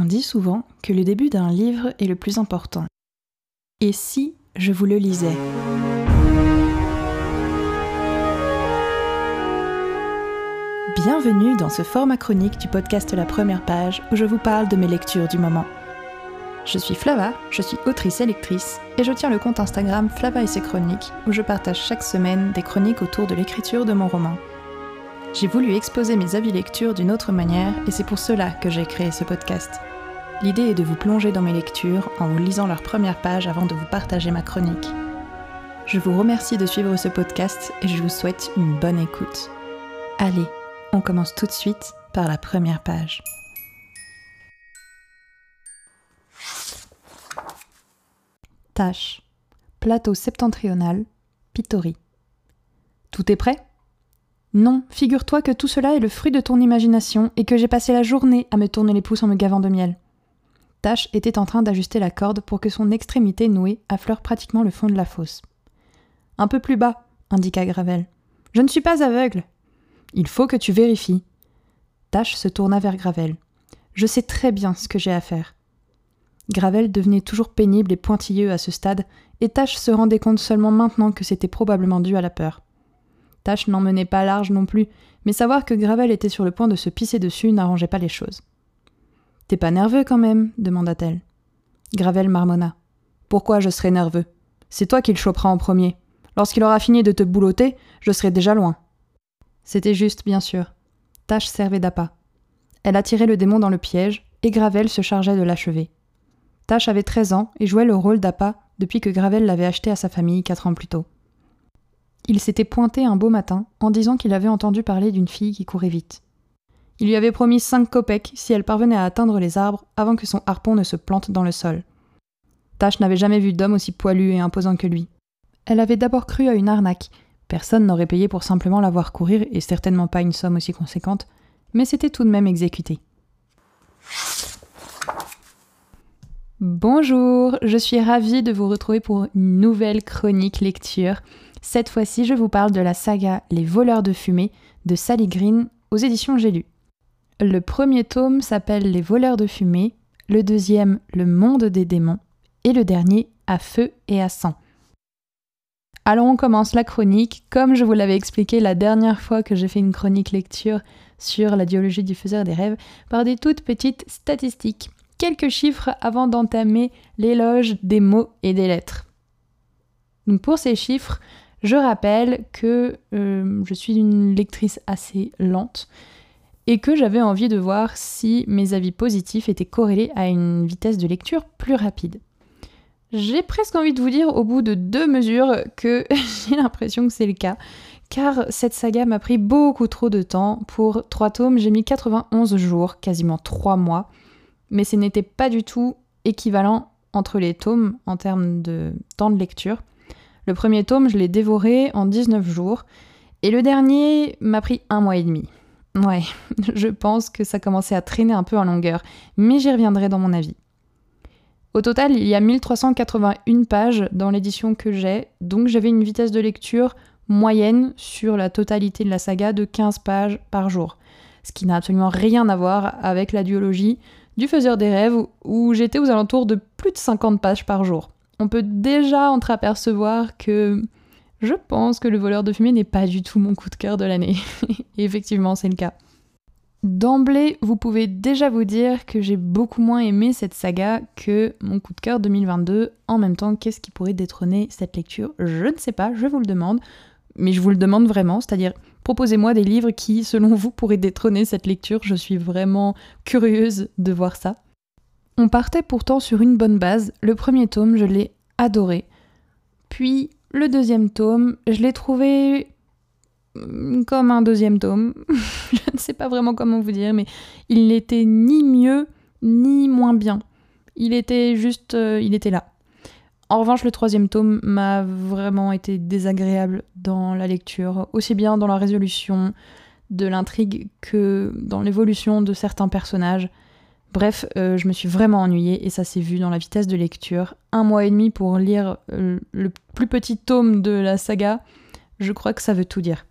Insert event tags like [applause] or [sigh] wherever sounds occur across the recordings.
On dit souvent que le début d'un livre est le plus important. Et si je vous le lisais? Bienvenue dans ce format chronique du podcast La Première Page où je vous parle de mes lectures du moment. Je suis Flava, je suis autrice et lectrice et je tiens le compte Instagram Flava et ses chroniques où je partage chaque semaine des chroniques autour de l'écriture de mon roman. J'ai voulu exposer mes avis lecture d'une autre manière et c'est pour cela que j'ai créé ce podcast. L'idée est de vous plonger dans mes lectures en vous lisant leurs premières pages avant de vous partager ma chronique. Je vous remercie de suivre ce podcast et je vous souhaite une bonne écoute. Allez, on commence tout de suite par la première page. Tâche. Plateau septentrional, Pitori. Tout est prêt? Non, figure-toi que tout cela est le fruit de ton imagination et que j'ai passé la journée à me tourner les pouces en me gavant de miel. Était en train d'ajuster la corde pour que son extrémité nouée affleure pratiquement le fond de la fosse. Un peu plus bas, indiqua Gravel. Je ne suis pas aveugle. Il faut que tu vérifies. Tash se tourna vers Gravel. Je sais très bien ce que j'ai à faire. Gravel devenait toujours pénible et pointilleux à ce stade, et Tash se rendait compte seulement maintenant que c'était probablement dû à la peur. Tache n'en menait pas large non plus, mais savoir que Gravel était sur le point de se pisser dessus n'arrangeait pas les choses. T'es pas nerveux quand même? demanda-t-elle. Gravel marmonna. Pourquoi je serais nerveux? C'est toi qui le choperas en premier. Lorsqu'il aura fini de te boulotter, je serai déjà loin. C'était juste, bien sûr. Tache servait d'appât. Elle attirait le démon dans le piège, et Gravel se chargeait de l'achever. Tache avait 13 ans et jouait le rôle d'appât depuis que Gravel l'avait acheté à sa famille quatre ans plus tôt. Il s'était pointé un beau matin en disant qu'il avait entendu parler d'une fille qui courait vite. Il lui avait promis cinq kopecks si elle parvenait à atteindre les arbres avant que son harpon ne se plante dans le sol. Tash n'avait jamais vu d'homme aussi poilu et imposant que lui. Elle avait d'abord cru à une arnaque. Personne n'aurait payé pour simplement la voir courir et certainement pas une somme aussi conséquente, mais c'était tout de même exécuté. Bonjour, je suis ravie de vous retrouver pour une nouvelle chronique lecture. Cette fois-ci, je vous parle de la saga Les voleurs de fumée de Sally Green aux éditions J'ai lu. Le premier tome s'appelle Les voleurs de fumée, le deuxième Le monde des démons et le dernier À feu et à sang. Alors on commence la chronique, comme je vous l'avais expliqué la dernière fois que j'ai fait une chronique lecture sur la diologie du faiseur des rêves, par des toutes petites statistiques. Quelques chiffres avant d'entamer l'éloge des mots et des lettres. Pour ces chiffres, je rappelle que euh, je suis une lectrice assez lente et que j'avais envie de voir si mes avis positifs étaient corrélés à une vitesse de lecture plus rapide. J'ai presque envie de vous dire au bout de deux mesures que [laughs] j'ai l'impression que c'est le cas, car cette saga m'a pris beaucoup trop de temps. Pour trois tomes, j'ai mis 91 jours, quasiment trois mois, mais ce n'était pas du tout équivalent entre les tomes en termes de temps de lecture. Le premier tome, je l'ai dévoré en 19 jours. Et le dernier m'a pris un mois et demi. Ouais, [laughs] je pense que ça commençait à traîner un peu en longueur, mais j'y reviendrai dans mon avis. Au total, il y a 1381 pages dans l'édition que j'ai, donc j'avais une vitesse de lecture moyenne sur la totalité de la saga de 15 pages par jour. Ce qui n'a absolument rien à voir avec la duologie du faiseur des rêves où j'étais aux alentours de plus de 50 pages par jour on peut déjà entreapercevoir que je pense que le voleur de fumée n'est pas du tout mon coup de cœur de l'année. [laughs] Effectivement, c'est le cas. D'emblée, vous pouvez déjà vous dire que j'ai beaucoup moins aimé cette saga que mon coup de cœur 2022. En même temps, qu'est-ce qui pourrait détrôner cette lecture? Je ne sais pas, je vous le demande. Mais je vous le demande vraiment, c'est-à-dire proposez-moi des livres qui, selon vous, pourraient détrôner cette lecture. Je suis vraiment curieuse de voir ça. On partait pourtant sur une bonne base. Le premier tome, je l'ai adoré. Puis le deuxième tome, je l'ai trouvé mm, comme un deuxième tome. [laughs] je ne sais pas vraiment comment vous dire, mais il n'était ni mieux ni moins bien. Il était juste, euh, il était là. En revanche, le troisième tome m'a vraiment été désagréable dans la lecture, aussi bien dans la résolution de l'intrigue que dans l'évolution de certains personnages. Bref, euh, je me suis vraiment ennuyée et ça s'est vu dans la vitesse de lecture. Un mois et demi pour lire euh, le plus petit tome de la saga, je crois que ça veut tout dire.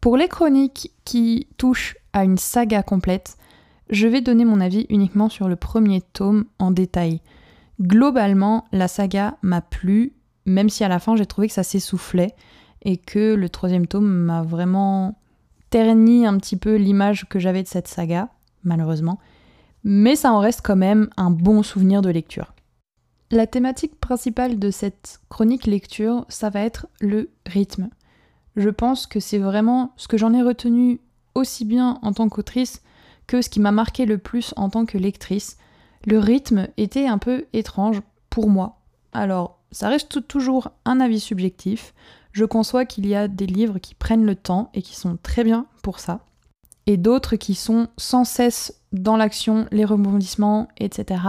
Pour les chroniques qui touchent à une saga complète, Je vais donner mon avis uniquement sur le premier tome en détail. Globalement, la saga m'a plu, même si à la fin j'ai trouvé que ça s'essoufflait et que le troisième tome m'a vraiment terni un petit peu l'image que j'avais de cette saga, malheureusement. Mais ça en reste quand même un bon souvenir de lecture. La thématique principale de cette chronique lecture, ça va être le rythme. Je pense que c'est vraiment ce que j'en ai retenu aussi bien en tant qu'autrice que ce qui m'a marqué le plus en tant que lectrice. Le rythme était un peu étrange pour moi. Alors, ça reste toujours un avis subjectif. Je conçois qu'il y a des livres qui prennent le temps et qui sont très bien pour ça, et d'autres qui sont sans cesse dans l'action, les rebondissements, etc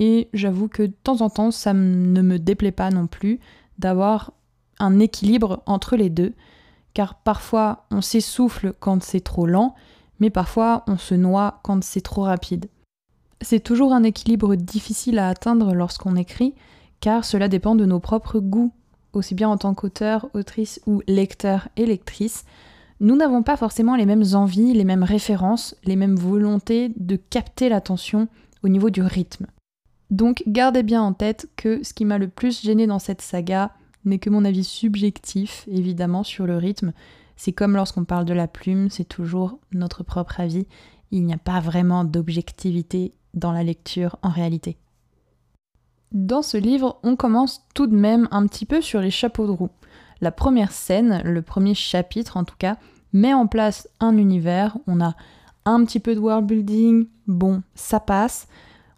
et j'avoue que de temps en temps, ça ne me déplaît pas non plus d'avoir un équilibre entre les deux, car parfois on s'essouffle quand c'est trop lent, mais parfois on se noie quand c'est trop rapide. C'est toujours un équilibre difficile à atteindre lorsqu'on écrit, car cela dépend de nos propres goûts, aussi bien en tant qu'auteur, autrice ou lecteur et lectrice. Nous n'avons pas forcément les mêmes envies, les mêmes références, les mêmes volontés de capter l'attention au niveau du rythme. Donc gardez bien en tête que ce qui m'a le plus gêné dans cette saga n'est que mon avis subjectif, évidemment, sur le rythme. C'est comme lorsqu'on parle de la plume, c'est toujours notre propre avis. Il n'y a pas vraiment d'objectivité dans la lecture en réalité. Dans ce livre, on commence tout de même un petit peu sur les chapeaux de roue. La première scène, le premier chapitre en tout cas, met en place un univers, on a un petit peu de world building, bon, ça passe.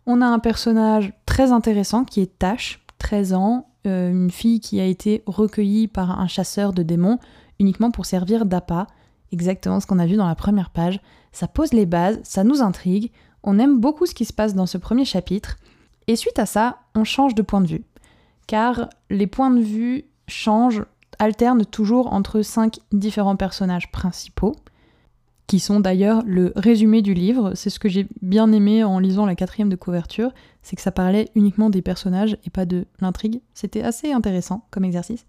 On a un personnage très intéressant qui est Tash, 13 ans, euh, une fille qui a été recueillie par un chasseur de démons uniquement pour servir d'appât, exactement ce qu'on a vu dans la première page. Ça pose les bases, ça nous intrigue, on aime beaucoup ce qui se passe dans ce premier chapitre, et suite à ça, on change de point de vue. Car les points de vue changent, alternent toujours entre cinq différents personnages principaux qui sont d'ailleurs le résumé du livre. C'est ce que j'ai bien aimé en lisant la quatrième de couverture, c'est que ça parlait uniquement des personnages et pas de l'intrigue. C'était assez intéressant comme exercice.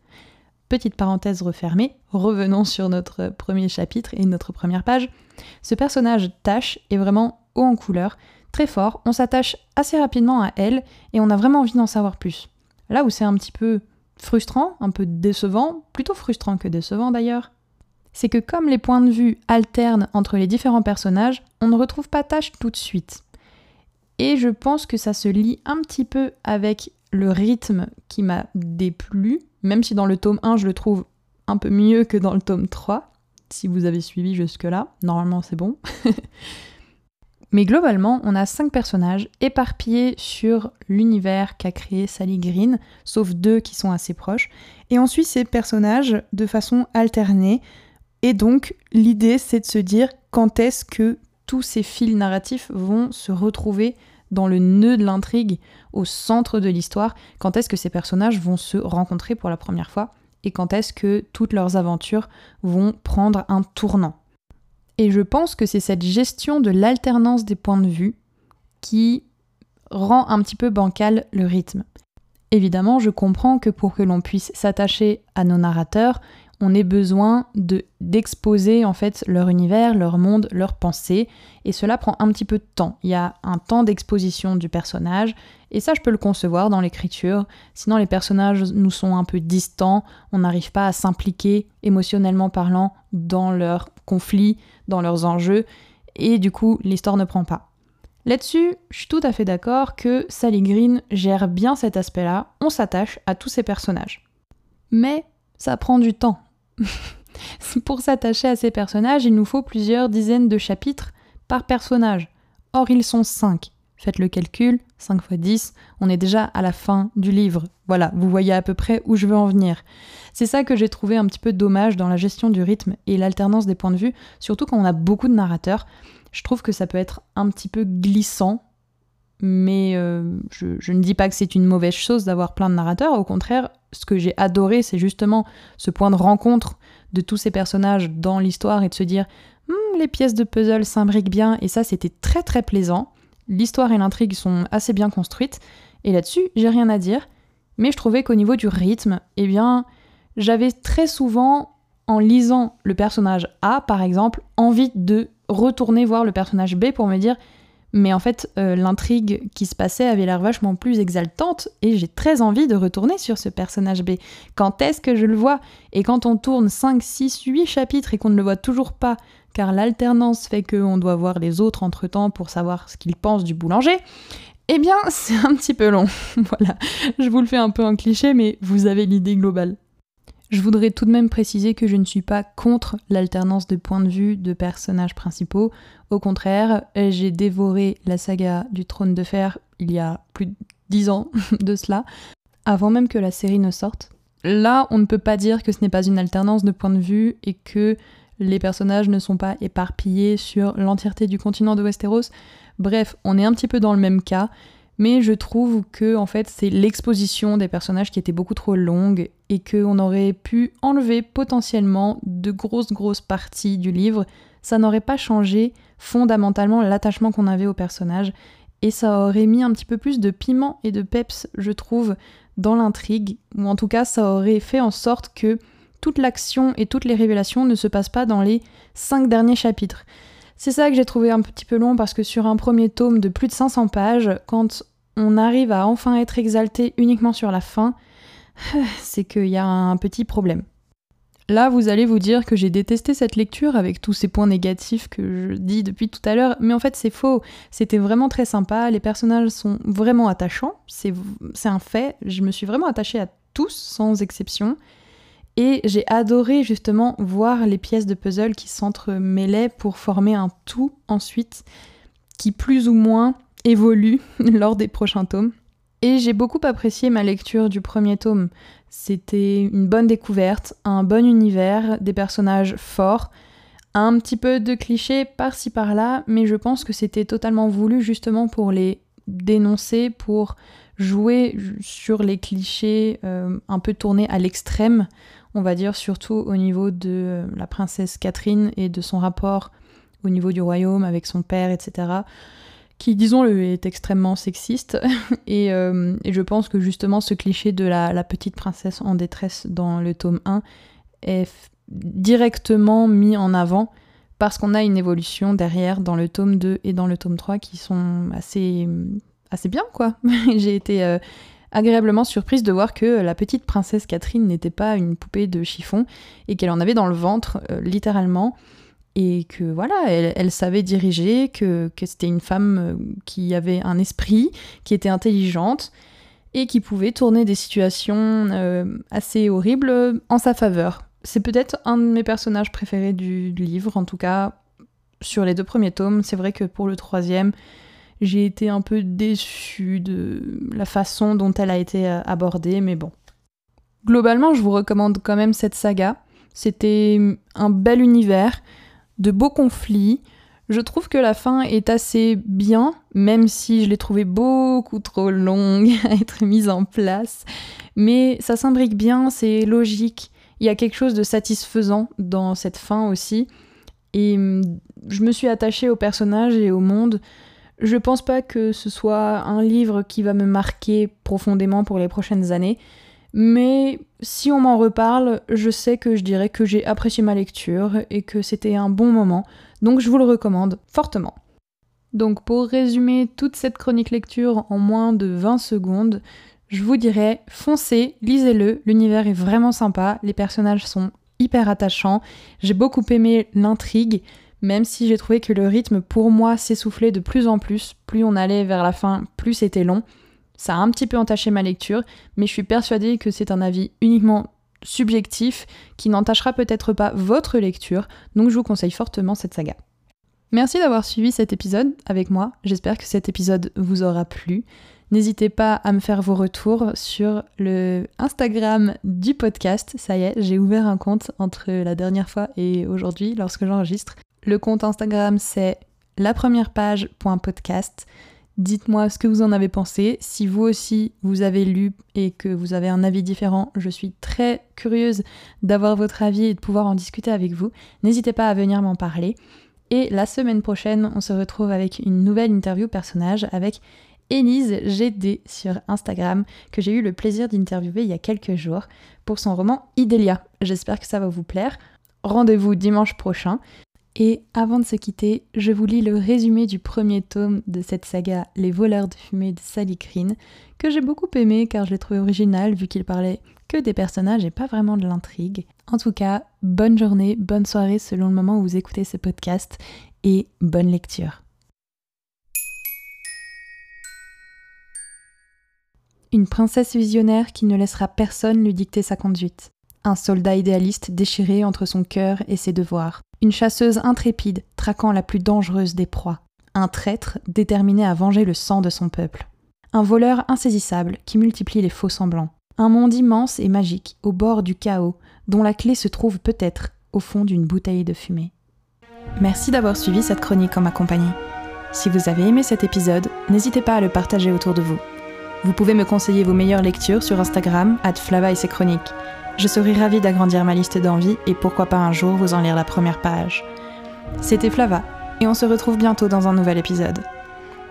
Petite parenthèse refermée, revenons sur notre premier chapitre et notre première page. Ce personnage Tash est vraiment haut en couleur, très fort, on s'attache assez rapidement à elle et on a vraiment envie d'en savoir plus. Là où c'est un petit peu frustrant, un peu décevant, plutôt frustrant que décevant d'ailleurs, c'est que comme les points de vue alternent entre les différents personnages, on ne retrouve pas Tash tout de suite. Et je pense que ça se lie un petit peu avec le rythme qui m'a déplu, même si dans le tome 1 je le trouve un peu mieux que dans le tome 3. Si vous avez suivi jusque-là, normalement c'est bon. [laughs] Mais globalement, on a cinq personnages éparpillés sur l'univers qu'a créé Sally Green, sauf deux qui sont assez proches. Et on suit ces personnages de façon alternée, et donc, l'idée, c'est de se dire quand est-ce que tous ces fils narratifs vont se retrouver dans le nœud de l'intrigue, au centre de l'histoire, quand est-ce que ces personnages vont se rencontrer pour la première fois, et quand est-ce que toutes leurs aventures vont prendre un tournant? Et je pense que c'est cette gestion de l'alternance des points de vue qui rend un petit peu bancal le rythme. Évidemment, je comprends que pour que l'on puisse s'attacher à nos narrateurs, on ait besoin de d'exposer en fait leur univers, leur monde, leurs pensées, et cela prend un petit peu de temps. Il y a un temps d'exposition du personnage, et ça je peux le concevoir dans l'écriture. Sinon les personnages nous sont un peu distants, on n'arrive pas à s'impliquer émotionnellement parlant dans leurs conflits, dans leurs enjeux, et du coup l'histoire ne prend pas. Là-dessus, je suis tout à fait d'accord que Sally Green gère bien cet aspect-là, on s'attache à tous ces personnages. Mais ça prend du temps. [laughs] Pour s'attacher à ces personnages, il nous faut plusieurs dizaines de chapitres par personnage. Or, ils sont 5. Faites le calcul, 5 x 10, on est déjà à la fin du livre. Voilà, vous voyez à peu près où je veux en venir. C'est ça que j'ai trouvé un petit peu dommage dans la gestion du rythme et l'alternance des points de vue, surtout quand on a beaucoup de narrateurs. Je trouve que ça peut être un petit peu glissant mais euh, je, ne dis pas que c'est une mauvaise chose d'avoir plein de narrateurs, au contraire, ce que j'ai adoré, c'est justement ce point de rencontre de tous ces personnages dans l'histoire et de se dire hmm, les pièces de puzzle s'imbriquent bien, et ça c'était très très plaisant. L'histoire et l'intrigue sont assez bien construites, et là-dessus, j'ai rien à dire, mais je trouvais qu'au niveau du rythme, eh bien, j'avais très souvent, en lisant le personnage A par exemple, envie de retourner voir le personnage B pour me dire mais en fait, euh, l'intrigue qui se passait avait l'air vachement plus exaltante et j'ai très envie de retourner sur ce personnage B. Quand est-ce que je le vois? Et quand on tourne 5, 6, 8 chapitres et qu'on ne le voit toujours pas, car l'alternance fait qu'on doit voir les autres entre-temps pour savoir ce qu'ils pensent du boulanger, eh bien, [laughs] c'est un petit peu long. [laughs] voilà, je vous le fais un peu en cliché, mais vous avez l'idée globale. Je voudrais tout de même préciser que je ne suis pas contre l'alternance de points de vue de personnages principaux. Au contraire, j'ai dévoré la saga du trône de fer il y a plus de dix ans [laughs] de cela, avant même que la série ne sorte. Là, on ne peut pas dire que ce n'est pas une alternance de points de vue et que les personnages ne sont pas éparpillés sur l'entièreté du continent de Westeros. Bref, on est un petit peu dans le même cas, mais je trouve que en fait c'est l'exposition des personnages qui était beaucoup trop longue et qu'on aurait pu enlever potentiellement de grosses grosses parties du livre. Ça n'aurait pas changé fondamentalement l'attachement qu'on avait aux personnages et ça aurait mis un petit peu plus de piment et de peps, je trouve, dans l'intrigue, ou en tout cas ça aurait fait en sorte que toute l'action et toutes les révélations ne se passent pas dans les cinq derniers chapitres. C'est ça que j'ai trouvé un petit peu long parce que sur un premier tome de plus de 500 pages, quand on arrive à enfin être exalté uniquement sur la fin, [sighs] c'est qu'il y a un petit problème. Là, vous allez vous dire que j'ai détesté cette lecture avec tous ces points négatifs que je dis depuis tout à l'heure, mais en fait c'est faux. C'était vraiment très sympa, les personnages sont vraiment attachants, c'est un fait, je me suis vraiment attachée à tous sans exception. Et j'ai adoré justement voir les pièces de puzzle qui s'entremêlaient pour former un tout ensuite qui plus ou moins évolue [laughs] lors des prochains tomes. Et j'ai beaucoup apprécié ma lecture du premier tome. C'était une bonne découverte, un bon univers, des personnages forts, un petit peu de clichés par-ci par-là, mais je pense que c'était totalement voulu justement pour les dénoncer, pour jouer sur les clichés euh, un peu tournés à l'extrême on va dire surtout au niveau de la princesse Catherine et de son rapport au niveau du royaume avec son père, etc., qui, disons-le, est extrêmement sexiste. [laughs] Euh, et, je pense que justement ce cliché de la, petite princesse en détresse dans le tome 1 est directement mis en avant parce qu'on a une évolution derrière dans le tome 2 et dans le tome 3 qui sont assez, assez bien, quoi. [laughs] J'ai été... Euh, agréablement surprise de voir que la petite princesse Catherine n'était pas une poupée de chiffon et qu'elle en avait dans le ventre, euh, littéralement. Et que voilà, elle, savait diriger, que, c'était une femme euh, qui avait un esprit, qui était intelligente et qui pouvait tourner des situations euh, assez horribles en sa faveur. C'est peut-être un de mes personnages préférés du livre, en tout cas sur les deux premiers tomes. C'est vrai que pour le troisième, j'ai été un peu déçue de la façon dont elle a été euh, abordée, mais bon. Globalement, je vous recommande quand même cette saga. C'était un bel univers, de beaux conflits. Je trouve que la fin est assez bien, même si je l'ai trouvée beaucoup trop longue [laughs] à être mise en place. Mais ça s'imbrique bien, c'est logique. Il y a quelque chose de satisfaisant dans cette fin aussi. Et hum, je me suis attachée au personnage et au monde. Je pense pas que ce soit un livre qui va me marquer profondément pour les prochaines années, mais si on m'en reparle, je sais que je dirais que j'ai apprécié ma lecture et que c'était un bon moment, donc je vous le recommande fortement. Donc pour résumer toute cette chronique lecture en moins de 20 secondes, je vous dirais foncez, lisez-le, l'univers est vraiment sympa, les personnages sont hyper attachants, j'ai beaucoup aimé l'intrigue, même si j'ai trouvé que le rythme pour moi s'essoufflait de plus en plus, plus on allait vers la fin, plus c'était long. Ça a un petit peu entaché ma lecture, mais je suis persuadée que c'est un avis uniquement subjectif qui n'entachera peut-être pas votre lecture, donc je vous conseille fortement cette saga. Merci d'avoir suivi cet épisode avec moi, j'espère que cet épisode vous aura plu. N'hésitez pas à me faire vos retours sur le Instagram du podcast. Ça y est, j'ai ouvert un compte entre la dernière fois et aujourd'hui lorsque j'enregistre. Le compte Instagram, c'est la première page.podcast. Dites-moi ce que vous en avez pensé. Si vous aussi vous avez lu et que vous avez un avis différent, je suis très curieuse d'avoir votre avis et de pouvoir en discuter avec vous. N'hésitez pas à venir m'en parler. Et la semaine prochaine, on se retrouve avec une nouvelle interview personnage avec Élise GD sur Instagram, que j'ai eu le plaisir d'interviewer il y a quelques jours pour son roman Idélia. J'espère que ça va vous plaire. Rendez-vous dimanche prochain. Et avant de se quitter, je vous lis le résumé du premier tome de cette saga Les voleurs de fumée de Sally Green, que j'ai beaucoup aimé car je l'ai trouvé original vu qu'il parlait que des personnages et pas vraiment de l'intrigue. En tout cas, bonne journée, bonne soirée selon le moment où vous écoutez ce podcast et bonne lecture. Une princesse visionnaire qui ne laissera personne lui dicter sa conduite. Un soldat idéaliste déchiré entre son cœur et ses devoirs une chasseuse intrépide traquant la plus dangereuse des proies, un traître déterminé à venger le sang de son peuple, un voleur insaisissable qui multiplie les faux semblants, un monde immense et magique au bord du chaos dont la clé se trouve peut-être au fond d'une bouteille de fumée. Merci d'avoir suivi cette chronique en ma compagnie. Si vous avez aimé cet épisode, n'hésitez pas à le partager autour de vous. Vous pouvez me conseiller vos meilleures lectures sur Instagram, at et ses chroniques. Je serai ravie d'agrandir ma liste d'envies et pourquoi pas un jour vous en lire la première page. C'était Flava, et on se retrouve bientôt dans un nouvel épisode.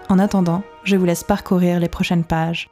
En attendant, je vous laisse parcourir les prochaines pages.